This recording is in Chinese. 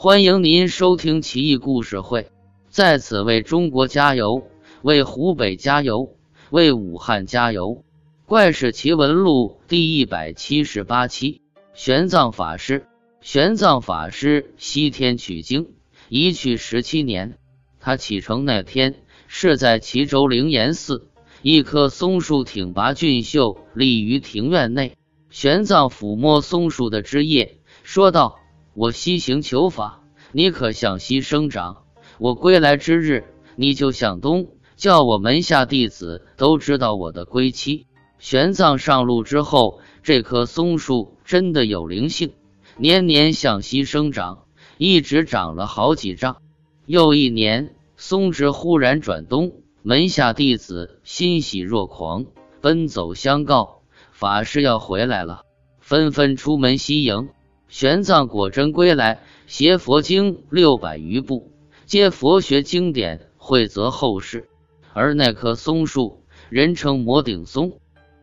欢迎您收听奇异故事会，在此为中国加油，为湖北加油，为武汉加油！怪事奇闻录第一百七十八期：玄奘法师。玄奘法师西天取经，一去十七年。他启程那天是在齐州灵岩寺，一棵松树挺拔俊秀，立于庭院内。玄奘抚摸松树的枝叶，说道。我西行求法，你可向西生长；我归来之日，你就向东，叫我门下弟子都知道我的归期。玄奘上路之后，这棵松树真的有灵性，年年向西生长，一直长了好几丈。又一年，松枝忽然转东，门下弟子欣喜若狂，奔走相告，法师要回来了，纷纷出门西迎。玄奘果真归来，携佛经六百余部，皆佛学经典，惠泽后世。而那棵松树，人称摩顶松，